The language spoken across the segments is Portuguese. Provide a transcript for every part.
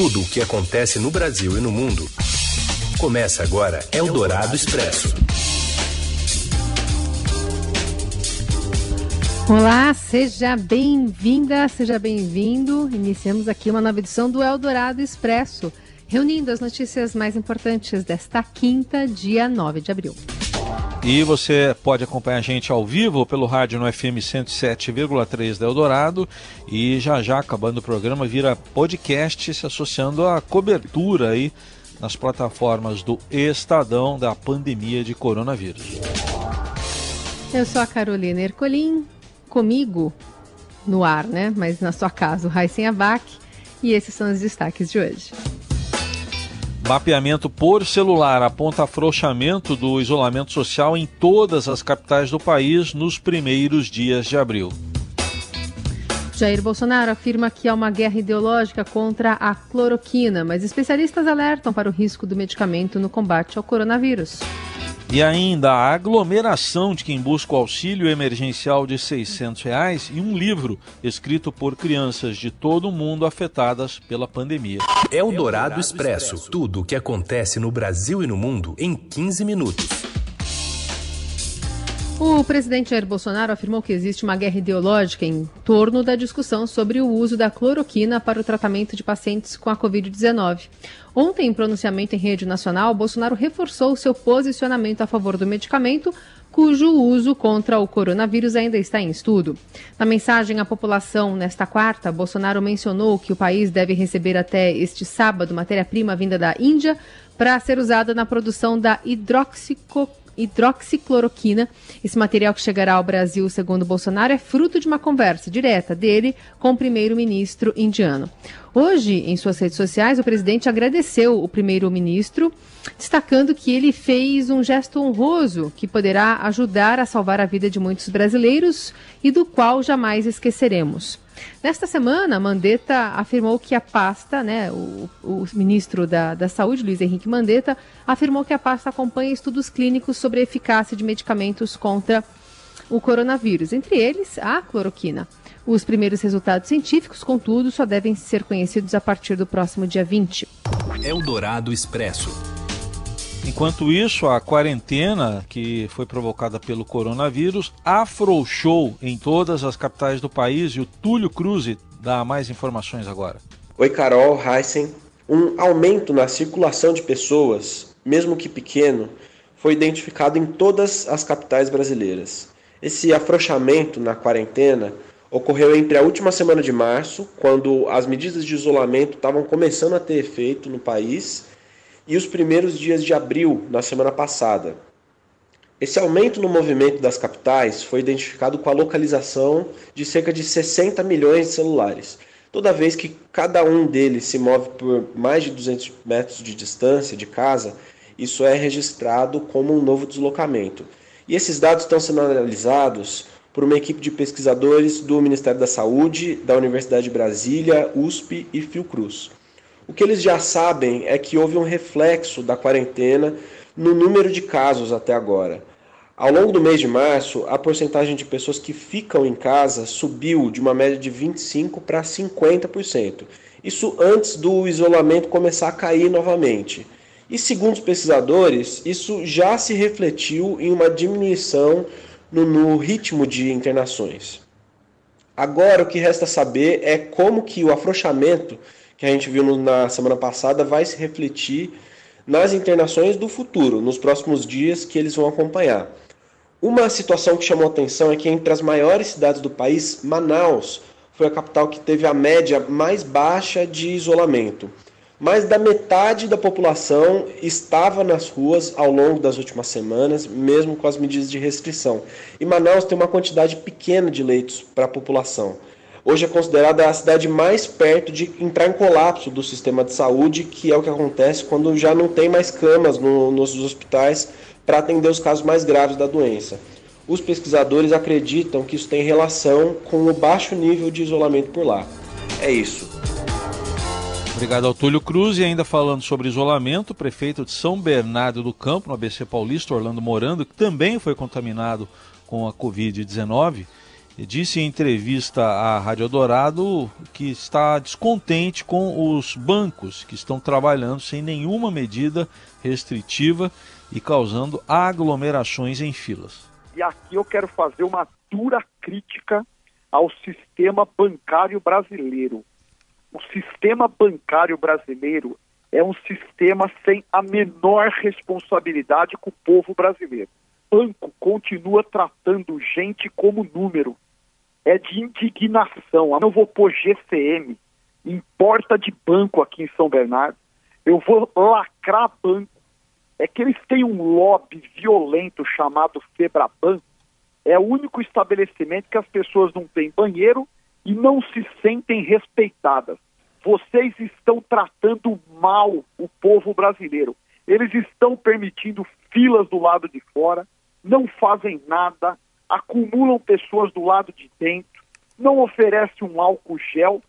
Tudo o que acontece no Brasil e no mundo. Começa agora Eldorado Expresso. Olá, seja bem-vinda, seja bem-vindo. Iniciamos aqui uma nova edição do Eldorado Expresso, reunindo as notícias mais importantes desta quinta, dia 9 de abril. E você pode acompanhar a gente ao vivo pelo rádio no FM 107,3 da Eldorado e já já acabando o programa vira podcast se associando à cobertura aí nas plataformas do Estadão da pandemia de coronavírus. Eu sou a Carolina Ercolim, comigo no ar, né? Mas na sua casa, o Raíssen Abac e esses são os destaques de hoje. Mapeamento por celular aponta afrouxamento do isolamento social em todas as capitais do país nos primeiros dias de abril. Jair Bolsonaro afirma que há uma guerra ideológica contra a cloroquina, mas especialistas alertam para o risco do medicamento no combate ao coronavírus. E ainda a aglomeração de quem busca o auxílio emergencial de 600 reais e um livro escrito por crianças de todo o mundo afetadas pela pandemia. É o Dourado Expresso. Tudo o que acontece no Brasil e no mundo em 15 minutos. O presidente Jair Bolsonaro afirmou que existe uma guerra ideológica em torno da discussão sobre o uso da cloroquina para o tratamento de pacientes com a Covid-19. Ontem, em pronunciamento em rede nacional, Bolsonaro reforçou seu posicionamento a favor do medicamento, cujo uso contra o coronavírus ainda está em estudo. Na mensagem à população nesta quarta, Bolsonaro mencionou que o país deve receber até este sábado matéria-prima vinda da Índia para ser usada na produção da hidroxicocaína hidroxicloroquina. Esse material que chegará ao Brasil, segundo Bolsonaro, é fruto de uma conversa direta dele com o primeiro-ministro indiano. Hoje, em suas redes sociais, o presidente agradeceu o primeiro-ministro, destacando que ele fez um gesto honroso que poderá ajudar a salvar a vida de muitos brasileiros e do qual jamais esqueceremos. Nesta semana, Mandetta afirmou que a pasta, né, o, o ministro da, da Saúde, Luiz Henrique Mandetta, afirmou que a pasta acompanha estudos clínicos sobre a eficácia de medicamentos contra o coronavírus, entre eles a cloroquina. Os primeiros resultados científicos, contudo, só devem ser conhecidos a partir do próximo dia 20. Eldorado Expresso. Enquanto isso, a quarentena que foi provocada pelo coronavírus afrouxou em todas as capitais do país e o Túlio Cruz dá mais informações agora. Oi, Carol, Heisen. Um aumento na circulação de pessoas, mesmo que pequeno, foi identificado em todas as capitais brasileiras. Esse afrouxamento na quarentena ocorreu entre a última semana de março, quando as medidas de isolamento estavam começando a ter efeito no país, e os primeiros dias de abril, na semana passada. Esse aumento no movimento das capitais foi identificado com a localização de cerca de 60 milhões de celulares. Toda vez que cada um deles se move por mais de 200 metros de distância de casa, isso é registrado como um novo deslocamento. E esses dados estão sendo analisados por uma equipe de pesquisadores do Ministério da Saúde, da Universidade de Brasília, USP e Fiocruz. O que eles já sabem é que houve um reflexo da quarentena no número de casos até agora. Ao longo do mês de março, a porcentagem de pessoas que ficam em casa subiu de uma média de 25% para 50%. Isso antes do isolamento começar a cair novamente. E segundo os pesquisadores, isso já se refletiu em uma diminuição no, no ritmo de internações. Agora o que resta saber é como que o afrouxamento que a gente viu na semana passada vai se refletir nas internações do futuro, nos próximos dias que eles vão acompanhar. Uma situação que chamou atenção é que entre as maiores cidades do país, Manaus foi a capital que teve a média mais baixa de isolamento mais da metade da população estava nas ruas ao longo das últimas semanas, mesmo com as medidas de restrição. E Manaus tem uma quantidade pequena de leitos para a população. Hoje é considerada a cidade mais perto de entrar em colapso do sistema de saúde, que é o que acontece quando já não tem mais camas no, nos hospitais para atender os casos mais graves da doença. Os pesquisadores acreditam que isso tem relação com o baixo nível de isolamento por lá. É isso. Obrigado ao Túlio Cruz e ainda falando sobre isolamento, o prefeito de São Bernardo do Campo, no ABC Paulista, Orlando Morando, que também foi contaminado com a Covid-19, disse em entrevista à Rádio Dourado que está descontente com os bancos que estão trabalhando sem nenhuma medida restritiva e causando aglomerações em filas. E aqui eu quero fazer uma dura crítica ao sistema bancário brasileiro. O sistema bancário brasileiro é um sistema sem a menor responsabilidade com o povo brasileiro. Banco continua tratando gente como número. É de indignação. Eu vou pôr GCM em porta de banco aqui em São Bernardo. Eu vou lacrar banco. É que eles têm um lobby violento chamado Febraban. É o único estabelecimento que as pessoas não têm banheiro e não se sentem respeitadas vocês estão tratando mal o povo brasileiro. Eles estão permitindo filas do lado de fora, não fazem nada, acumulam pessoas do lado de dentro, não oferece um álcool gel.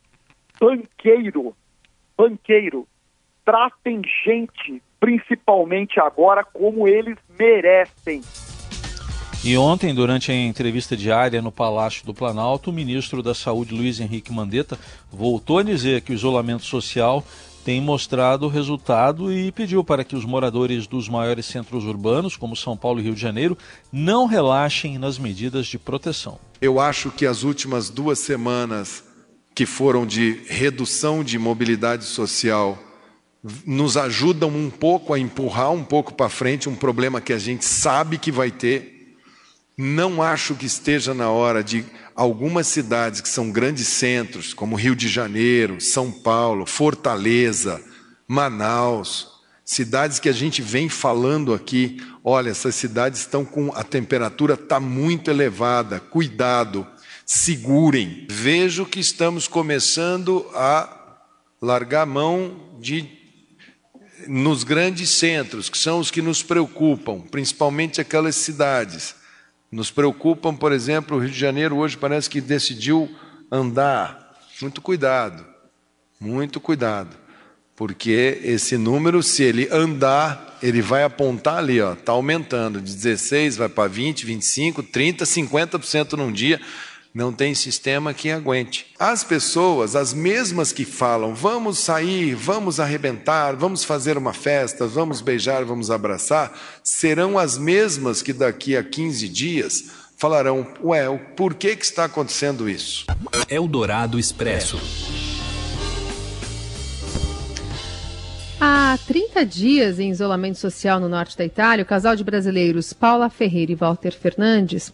Banqueiro, banqueiro, tratem gente, principalmente agora, como eles merecem. E ontem, durante a entrevista diária no Palácio do Planalto, o ministro da Saúde, Luiz Henrique Mandetta, voltou a dizer que o isolamento social tem mostrado resultado e pediu para que os moradores dos maiores centros urbanos, como São Paulo e Rio de Janeiro, não relaxem nas medidas de proteção. Eu acho que as últimas duas semanas, que foram de redução de mobilidade social, nos ajudam um pouco a empurrar um pouco para frente um problema que a gente sabe que vai ter não acho que esteja na hora de algumas cidades que são grandes centros, como Rio de Janeiro, São Paulo, Fortaleza, Manaus, cidades que a gente vem falando aqui, olha, essas cidades estão com a temperatura está muito elevada, cuidado, segurem. Vejo que estamos começando a largar mão de nos grandes centros, que são os que nos preocupam, principalmente aquelas cidades nos preocupam, por exemplo, o Rio de Janeiro hoje parece que decidiu andar. Muito cuidado, muito cuidado, porque esse número, se ele andar, ele vai apontar ali, está aumentando, de 16 vai para 20, 25, 30, 50% num dia. Não tem sistema que aguente. As pessoas, as mesmas que falam, vamos sair, vamos arrebentar, vamos fazer uma festa, vamos beijar, vamos abraçar, serão as mesmas que daqui a 15 dias falarão: ué, por que, que está acontecendo isso? Eldorado Expresso. Há 30 dias em isolamento social no norte da Itália, o casal de brasileiros Paula Ferreira e Walter Fernandes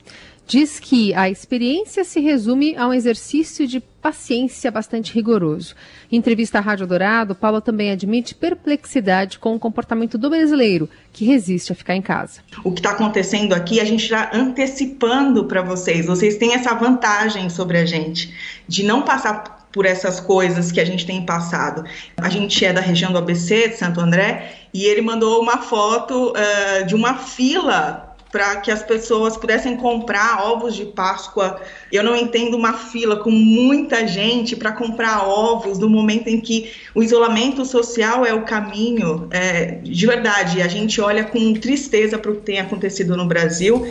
diz que a experiência se resume a um exercício de paciência bastante rigoroso. Em entrevista à Rádio Dourado, Paula também admite perplexidade com o comportamento do brasileiro, que resiste a ficar em casa. O que está acontecendo aqui, a gente está antecipando para vocês. Vocês têm essa vantagem sobre a gente, de não passar por essas coisas que a gente tem passado. A gente é da região do ABC, de Santo André, e ele mandou uma foto uh, de uma fila para que as pessoas pudessem comprar ovos de Páscoa. Eu não entendo uma fila com muita gente para comprar ovos no momento em que o isolamento social é o caminho. É, de verdade, a gente olha com tristeza para o que tem acontecido no Brasil.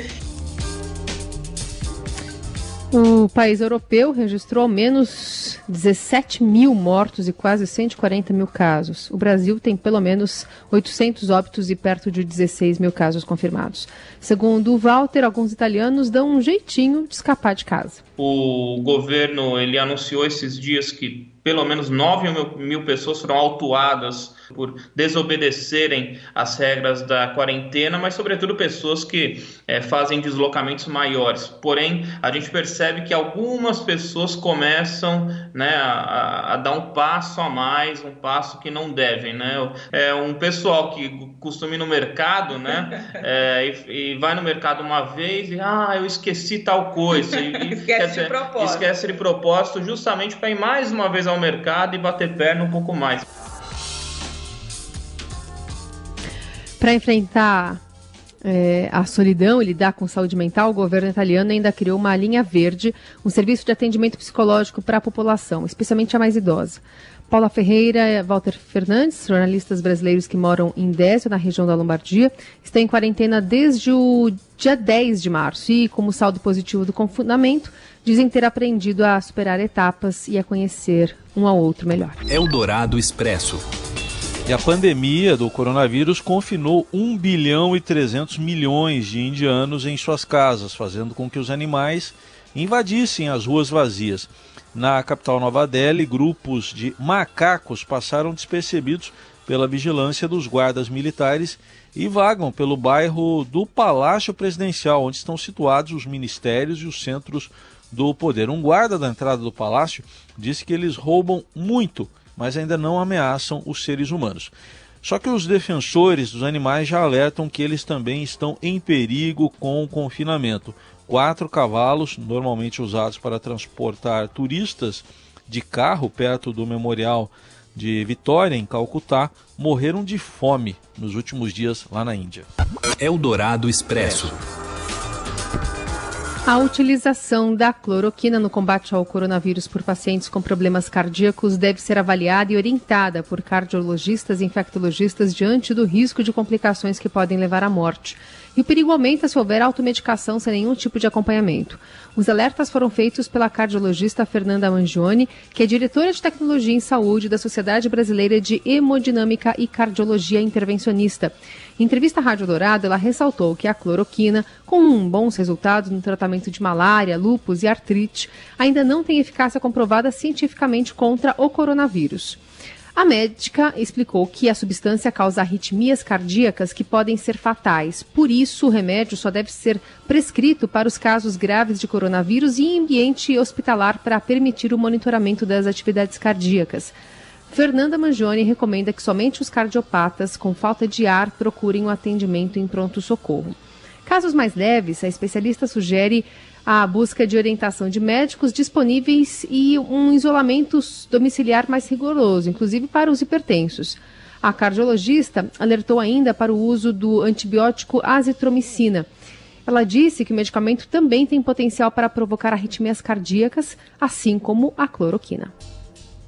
O país europeu registrou ao menos 17 mil mortos e quase 140 mil casos. O Brasil tem pelo menos 800 óbitos e perto de 16 mil casos confirmados. Segundo o Walter, alguns italianos dão um jeitinho de escapar de casa. O governo ele anunciou esses dias que pelo menos 9 mil, mil pessoas foram autuadas por desobedecerem as regras da quarentena, mas sobretudo pessoas que é, fazem deslocamentos maiores. Porém, a gente percebe que algumas pessoas começam né, a, a, dar um passo a mais, um passo que não devem. Né? É um pessoal que costuma ir no mercado né, é, e, e, vai no mercado uma vez e ah, eu esqueci tal coisa. E, e esquece, de propósito. esquece de propósito justamente para ir mais uma vez ao mercado e bater perna um pouco mais. Para enfrentar é, a solidão e lidar com saúde mental, o governo italiano ainda criou uma linha verde, um serviço de atendimento psicológico para a população, especialmente a mais idosa. Paula Ferreira, Walter Fernandes, jornalistas brasileiros que moram em Décio, na região da Lombardia, estão em quarentena desde o dia 10 de março e, como saldo positivo do confinamento, dizem ter aprendido a superar etapas e a conhecer um ao outro melhor. Eldorado Expresso. E a pandemia do coronavírus confinou 1 bilhão e 300 milhões de indianos em suas casas, fazendo com que os animais invadissem as ruas vazias. Na capital Nova Delhi, grupos de macacos passaram despercebidos pela vigilância dos guardas militares e vagam pelo bairro do Palácio Presidencial, onde estão situados os ministérios e os centros do poder. Um guarda da entrada do palácio disse que eles roubam muito, mas ainda não ameaçam os seres humanos. Só que os defensores dos animais já alertam que eles também estão em perigo com o confinamento. Quatro cavalos, normalmente usados para transportar turistas de carro perto do memorial de Vitória, em Calcutá, morreram de fome nos últimos dias lá na Índia. Eldorado Expresso. A utilização da cloroquina no combate ao coronavírus por pacientes com problemas cardíacos deve ser avaliada e orientada por cardiologistas e infectologistas diante do risco de complicações que podem levar à morte. E o perigo aumenta se houver automedicação sem nenhum tipo de acompanhamento. Os alertas foram feitos pela cardiologista Fernanda Mangione, que é diretora de tecnologia em saúde da Sociedade Brasileira de Hemodinâmica e Cardiologia Intervencionista. Em entrevista à Rádio Dourado, ela ressaltou que a cloroquina, com bons resultados no tratamento de malária, lúpus e artrite, ainda não tem eficácia comprovada cientificamente contra o coronavírus. A médica explicou que a substância causa arritmias cardíacas que podem ser fatais. Por isso, o remédio só deve ser prescrito para os casos graves de coronavírus e em ambiente hospitalar para permitir o monitoramento das atividades cardíacas. Fernanda Mangione recomenda que somente os cardiopatas com falta de ar procurem o atendimento em pronto-socorro. Casos mais leves, a especialista sugere a busca de orientação de médicos disponíveis e um isolamento domiciliar mais rigoroso, inclusive para os hipertensos. A cardiologista alertou ainda para o uso do antibiótico azitromicina. Ela disse que o medicamento também tem potencial para provocar arritmias cardíacas, assim como a cloroquina.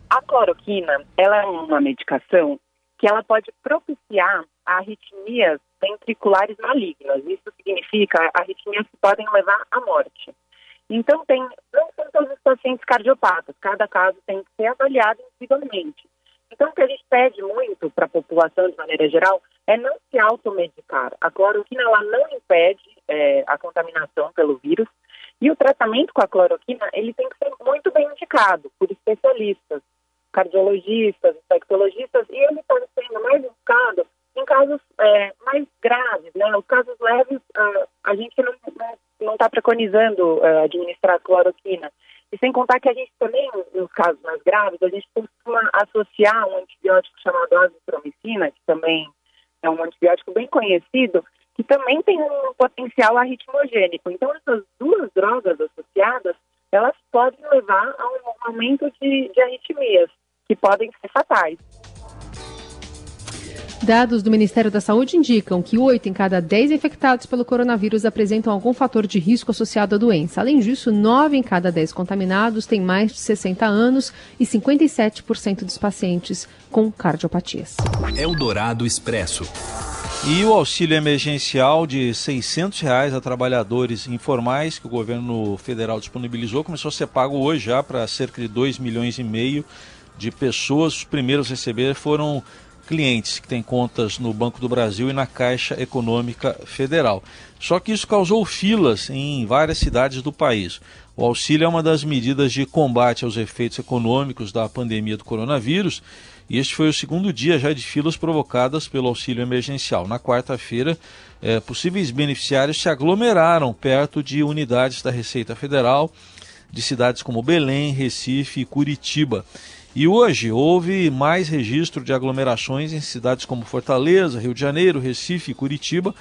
A cloroquina, ela é uma medicação que ela pode propiciar arritmias ventriculares malignas. Isso significa arritmias que podem levar à morte. Então, tem, não são todos os pacientes cardiopatas, cada caso tem que ser avaliado individualmente. Então, o que a gente pede muito para a população, de maneira geral, é não se automedicar. A cloroquina ela não impede é, a contaminação pelo vírus e o tratamento com a cloroquina ele tem que ser muito bem indicado por especialistas, cardiologistas, infectologistas, e ele está sendo mais indicado em casos é, mais graves, né? Os casos leves, uh, a gente não está preconizando uh, administrar cloroquina. E sem contar que a gente também, nos casos mais graves, a gente costuma associar um antibiótico chamado azitromicina, que também é um antibiótico bem conhecido, que também tem um potencial arritmogênico. Então, essas duas drogas associadas, elas podem levar a um aumento de, de arritmias, que podem ser fatais. Dados do Ministério da Saúde indicam que 8 em cada 10 infectados pelo coronavírus apresentam algum fator de risco associado à doença. Além disso, 9 em cada 10 contaminados têm mais de 60 anos e 57% dos pacientes com cardiopatias. Eldorado Expresso. E o auxílio emergencial de 600 reais a trabalhadores informais que o governo federal disponibilizou começou a ser pago hoje já para cerca de 2 milhões e meio de pessoas. Os primeiros a receber foram clientes que têm contas no Banco do Brasil e na Caixa Econômica Federal. Só que isso causou filas em várias cidades do país. O auxílio é uma das medidas de combate aos efeitos econômicos da pandemia do coronavírus e este foi o segundo dia já de filas provocadas pelo auxílio emergencial. Na quarta-feira, é, possíveis beneficiários se aglomeraram perto de unidades da Receita Federal de cidades como Belém, Recife e Curitiba. E hoje houve mais registro de aglomerações em cidades como Fortaleza, Rio de Janeiro, Recife e Curitiba,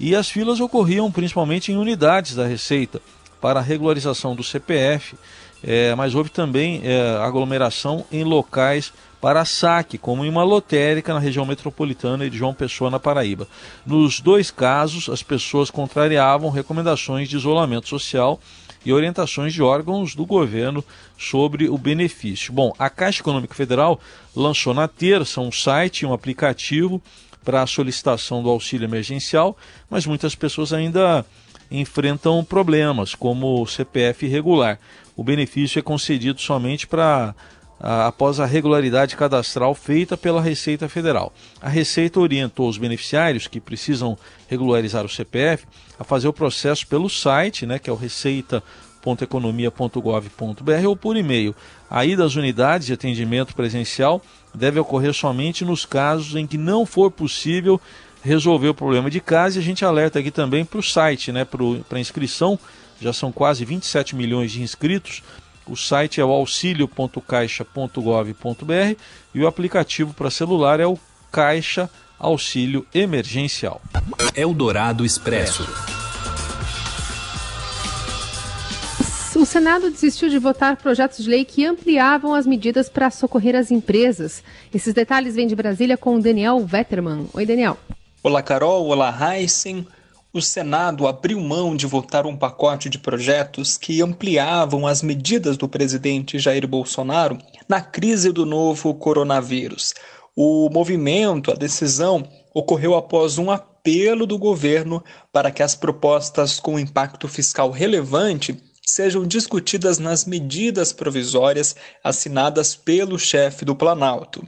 e as filas ocorriam principalmente em unidades da Receita para a regularização do CPF, é, mas houve também é, aglomeração em locais para saque, como em uma lotérica na região metropolitana de João Pessoa, na Paraíba. Nos dois casos, as pessoas contrariavam recomendações de isolamento social e orientações de órgãos do governo sobre o benefício. Bom, a Caixa Econômica Federal lançou na terça um site e um aplicativo para a solicitação do auxílio emergencial, mas muitas pessoas ainda enfrentam problemas, como o CPF irregular. O benefício é concedido somente para após a regularidade cadastral feita pela Receita Federal. A Receita orientou os beneficiários que precisam regularizar o CPF a fazer o processo pelo site, né, que é o receita.economia.gov.br ou por e-mail. A ida às unidades de atendimento presencial deve ocorrer somente nos casos em que não for possível resolver o problema de casa e a gente alerta aqui também para o site, né, para a inscrição, já são quase 27 milhões de inscritos, o site é o auxilio.caixa.gov.br e o aplicativo para celular é o Caixa Auxílio Emergencial. Eldorado Expresso. O Senado desistiu de votar projetos de lei que ampliavam as medidas para socorrer as empresas. Esses detalhes vêm de Brasília com Daniel Vetterman. Oi, Daniel. Olá, Carol. Olá, Heisen o Senado abriu mão de votar um pacote de projetos que ampliavam as medidas do presidente Jair Bolsonaro na crise do novo coronavírus. O movimento, a decisão, ocorreu após um apelo do governo para que as propostas com impacto fiscal relevante sejam discutidas nas medidas provisórias assinadas pelo chefe do Planalto.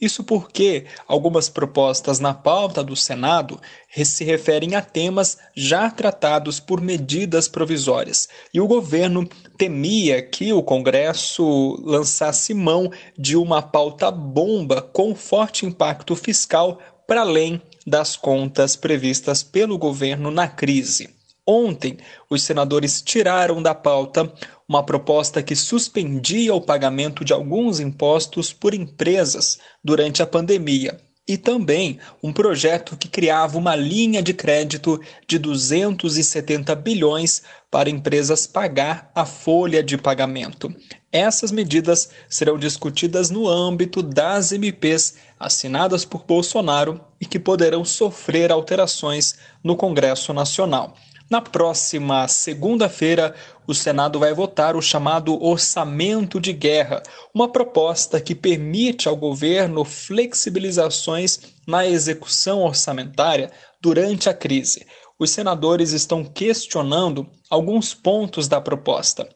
Isso porque algumas propostas na pauta do Senado se referem a temas já tratados por medidas provisórias, e o governo temia que o Congresso lançasse mão de uma pauta bomba com forte impacto fiscal para além das contas previstas pelo governo na crise. Ontem, os senadores tiraram da pauta uma proposta que suspendia o pagamento de alguns impostos por empresas durante a pandemia e também um projeto que criava uma linha de crédito de 270 bilhões para empresas pagar a folha de pagamento. Essas medidas serão discutidas no âmbito das MPs assinadas por Bolsonaro e que poderão sofrer alterações no Congresso Nacional. Na próxima segunda-feira, o Senado vai votar o chamado Orçamento de Guerra, uma proposta que permite ao governo flexibilizações na execução orçamentária durante a crise. Os senadores estão questionando alguns pontos da proposta.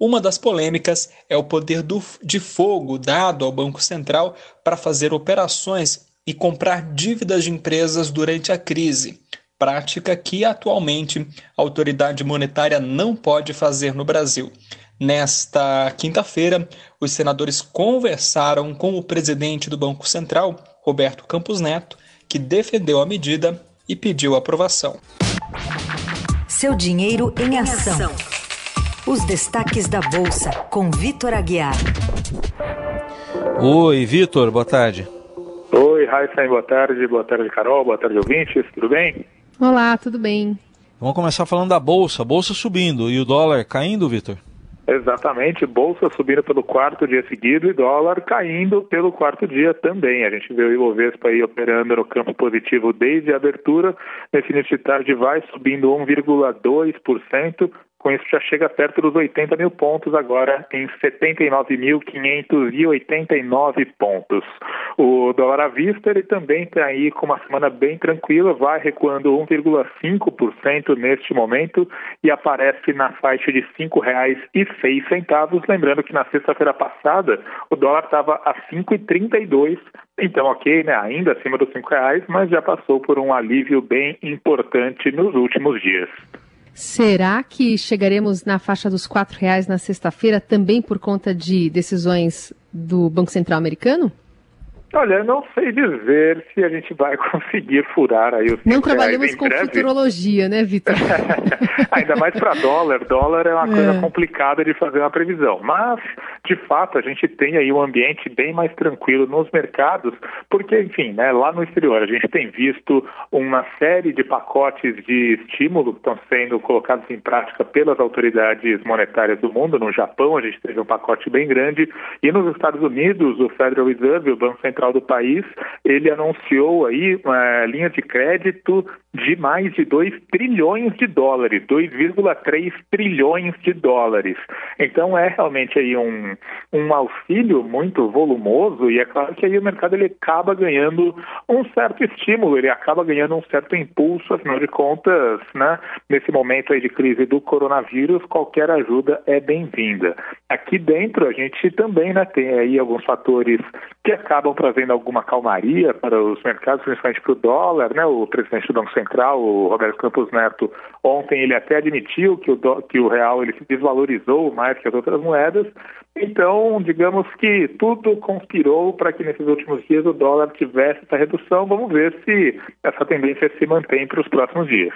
Uma das polêmicas é o poder do, de fogo dado ao Banco Central para fazer operações e comprar dívidas de empresas durante a crise prática que atualmente a autoridade monetária não pode fazer no Brasil. Nesta quinta-feira, os senadores conversaram com o presidente do Banco Central, Roberto Campos Neto, que defendeu a medida e pediu aprovação. Seu dinheiro em ação. Os destaques da Bolsa, com Vitor Aguiar. Oi, Vitor, boa tarde. Oi, Raíssa, boa tarde. Boa tarde, Carol. Boa tarde, ouvintes. Tudo bem? Olá, tudo bem? Vamos começar falando da bolsa. Bolsa subindo e o dólar caindo, Vitor? Exatamente, bolsa subindo pelo quarto dia seguido e dólar caindo pelo quarto dia também. A gente vê o Ibovespa aí operando no campo positivo desde a abertura. Nesse início de tarde vai subindo 1,2%, com isso já chega perto dos 80 mil pontos agora em 79.589 pontos. O dólar à vista ele também está aí com uma semana bem tranquila, vai recuando 1,5% neste momento e aparece na faixa de R$ 5,06. Lembrando que na sexta-feira passada o dólar estava a 5,32 então, ok, né? ainda acima dos cinco reais, mas já passou por um alívio bem importante nos últimos dias. Será que chegaremos na faixa dos R$ reais na sexta-feira também por conta de decisões do Banco Central americano? Olha, não sei dizer se a gente vai conseguir furar aí os Não trabalhamos com breve. futurologia, né, Vitor? Ainda mais para dólar. Dólar é uma é. coisa complicada de fazer uma previsão. Mas, de fato, a gente tem aí um ambiente bem mais tranquilo nos mercados, porque, enfim, né, lá no exterior a gente tem visto uma série de pacotes de estímulo que estão sendo colocados em prática pelas autoridades monetárias do mundo. No Japão, a gente teve um pacote bem grande. E nos Estados Unidos, o Federal Reserve, o Banco Central Central do país, ele anunciou aí é, linhas de crédito de mais de 2 trilhões de dólares, 2,3 trilhões de dólares. Então é realmente aí um, um auxílio muito volumoso e é claro que aí o mercado ele acaba ganhando um certo estímulo, ele acaba ganhando um certo impulso, afinal de contas, né, nesse momento aí de crise do coronavírus, qualquer ajuda é bem-vinda. Aqui dentro a gente também né, tem aí alguns fatores que acabam trazendo alguma calmaria para os mercados, principalmente para o dólar, né? O presidente do Banco Central, o Roberto Campos Neto, ontem ele até admitiu que o, do, que o real ele se desvalorizou mais que as outras moedas. Então, digamos que tudo conspirou para que nesses últimos dias o dólar tivesse essa redução. Vamos ver se essa tendência se mantém para os próximos dias.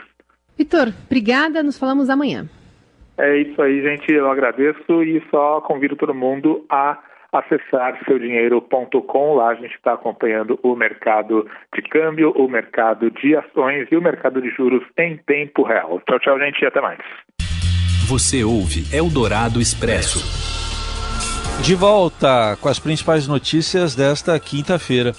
Vitor, obrigada. Nos falamos amanhã. É isso aí, gente. Eu agradeço e só convido todo mundo a acessar seudinheiro.com. Lá a gente está acompanhando o mercado de câmbio, o mercado de ações e o mercado de juros em tempo real. Tchau, tchau, gente, e até mais. Você ouve Eldorado Expresso. De volta com as principais notícias desta quinta-feira.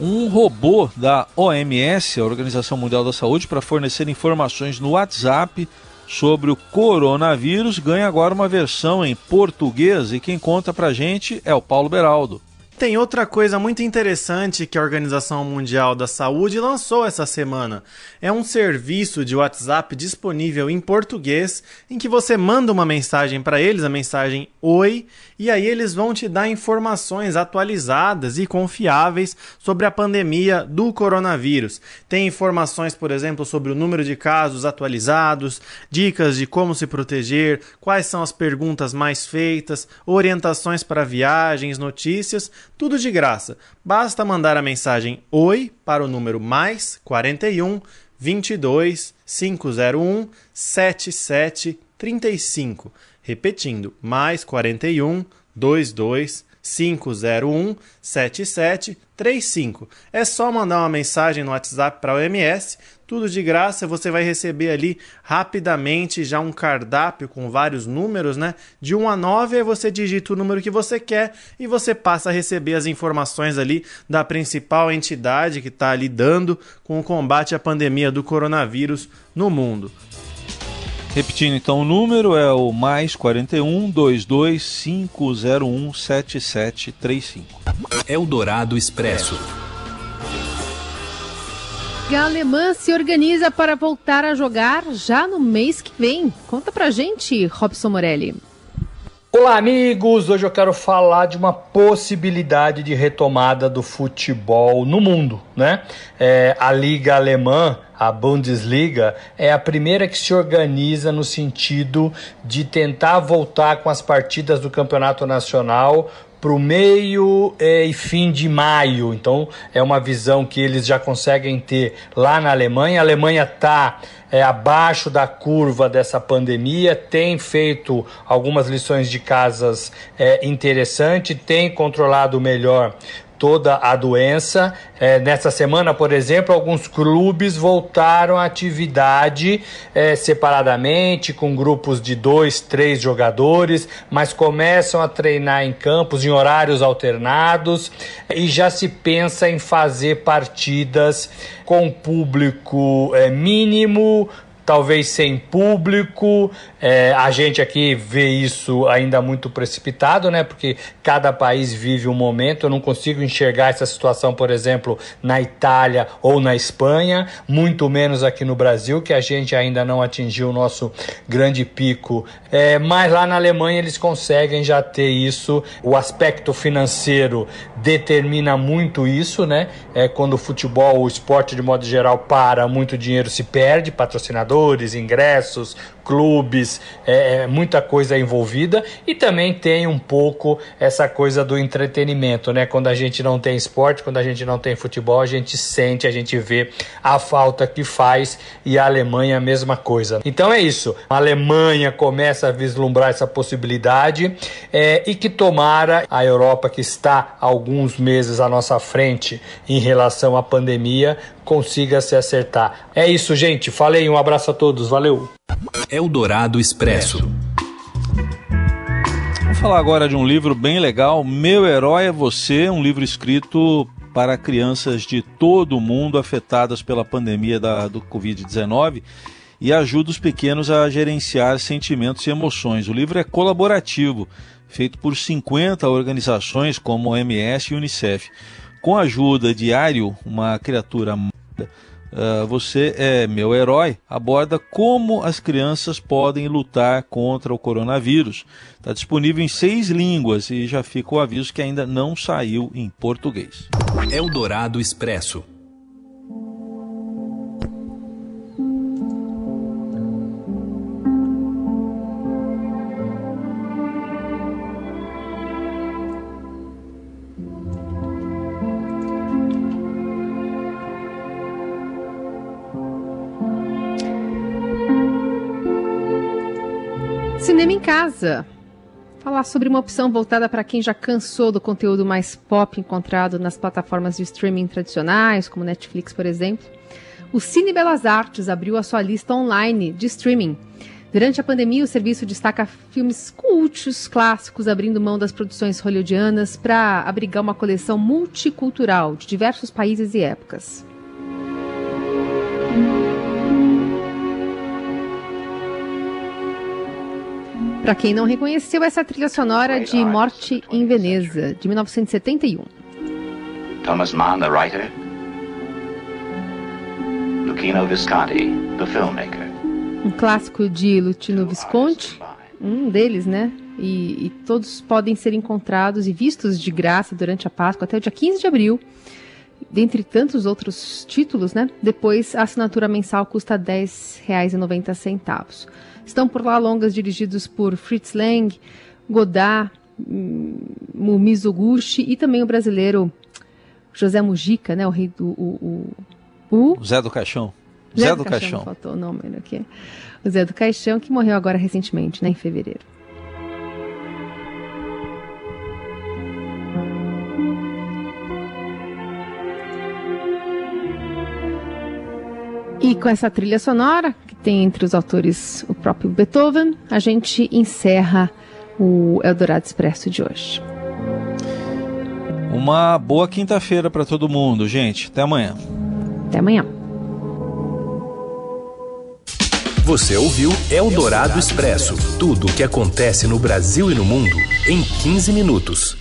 Um robô da OMS, a Organização Mundial da Saúde, para fornecer informações no WhatsApp sobre o coronavírus ganha agora uma versão em português e quem conta pra gente é o Paulo Beraldo. Tem outra coisa muito interessante que a Organização Mundial da Saúde lançou essa semana. É um serviço de WhatsApp disponível em português em que você manda uma mensagem para eles, a mensagem Oi, e aí eles vão te dar informações atualizadas e confiáveis sobre a pandemia do coronavírus. Tem informações, por exemplo, sobre o número de casos atualizados, dicas de como se proteger, quais são as perguntas mais feitas, orientações para viagens, notícias tudo de graça. Basta mandar a mensagem Oi para o número mais 41 22 501 77 35. Repetindo, mais 41 22 501 7735. É só mandar uma mensagem no WhatsApp para a OMS tudo de graça, você vai receber ali rapidamente já um cardápio com vários números, né? De 1 a 9, aí você digita o número que você quer e você passa a receber as informações ali da principal entidade que está ali dando com o combate à pandemia do coronavírus no mundo. Repetindo então o número é o mais 41 22 501 7735. Eldorado Expresso. A alemã se organiza para voltar a jogar já no mês que vem. Conta pra gente, Robson Morelli. Olá, amigos! Hoje eu quero falar de uma possibilidade de retomada do futebol no mundo, né? É, a Liga Alemã, a Bundesliga, é a primeira que se organiza no sentido de tentar voltar com as partidas do Campeonato Nacional para o meio é, e fim de maio. Então é uma visão que eles já conseguem ter lá na Alemanha. A Alemanha está é, abaixo da curva dessa pandemia, tem feito algumas lições de casas é, interessantes, tem controlado melhor toda a doença. É, nessa semana, por exemplo, alguns clubes voltaram à atividade é, separadamente, com grupos de dois, três jogadores, mas começam a treinar em campos em horários alternados e já se pensa em fazer partidas com público é, mínimo, talvez sem público. É, a gente aqui vê isso ainda muito precipitado, né? Porque cada país vive um momento. Eu não consigo enxergar essa situação, por exemplo, na Itália ou na Espanha, muito menos aqui no Brasil, que a gente ainda não atingiu o nosso grande pico. É, mas lá na Alemanha eles conseguem já ter isso. O aspecto financeiro determina muito isso, né? É, quando o futebol, o esporte de modo geral para, muito dinheiro se perde, patrocinador jogadores, ingressos, clubes, é, é, muita coisa envolvida e também tem um pouco essa coisa do entretenimento, né? Quando a gente não tem esporte, quando a gente não tem futebol, a gente sente, a gente vê a falta que faz e a Alemanha a mesma coisa. Então é isso. A Alemanha começa a vislumbrar essa possibilidade é, e que tomara a Europa que está alguns meses à nossa frente em relação à pandemia consiga se acertar. É isso, gente. Falei, um abraço a todos. Valeu. Eldorado Expresso. Vamos falar agora de um livro bem legal, Meu Herói é Você, um livro escrito para crianças de todo o mundo afetadas pela pandemia da, do Covid-19 e ajuda os pequenos a gerenciar sentimentos e emoções. O livro é colaborativo, feito por 50 organizações como OMS e Unicef. Com a ajuda de Ario, uma criatura Uh, Você é meu herói aborda como as crianças podem lutar contra o coronavírus. Está disponível em seis línguas e já fica o aviso que ainda não saiu em português. Eldorado Expresso. Casa. Falar sobre uma opção voltada para quem já cansou do conteúdo mais pop encontrado nas plataformas de streaming tradicionais, como Netflix, por exemplo. O Cine Belas Artes abriu a sua lista online de streaming. Durante a pandemia, o serviço destaca filmes cultos, clássicos, abrindo mão das produções hollywoodianas para abrigar uma coleção multicultural de diversos países e épocas. Para quem não reconheceu, essa trilha sonora de Morte em Veneza, de 1971. Thomas Mann, the writer. Lucchino Visconti, the filmmaker. Um clássico de Lutino Visconti, um deles, né? E, e, todos podem ser encontrados e vistos de graça durante a Páscoa até o dia 15 de abril. Dentre tantos outros títulos, né? Depois a assinatura mensal custa R$ 10,90. Estão por lá longas dirigidos por Fritz Lang, Godard, Mizoguchi e também o brasileiro José Mujica, né? O rei do. O, o, o... Zé do Caixão. Zé, Zé do, do Caixão. Caixão. Faltou o nome aqui. O Zé do Caixão, que morreu agora recentemente, né? Em fevereiro. Com essa trilha sonora, que tem entre os autores o próprio Beethoven, a gente encerra o Eldorado Expresso de hoje. Uma boa quinta-feira para todo mundo, gente. Até amanhã. Até amanhã. Você ouviu Eldorado Expresso tudo o que acontece no Brasil e no mundo em 15 minutos.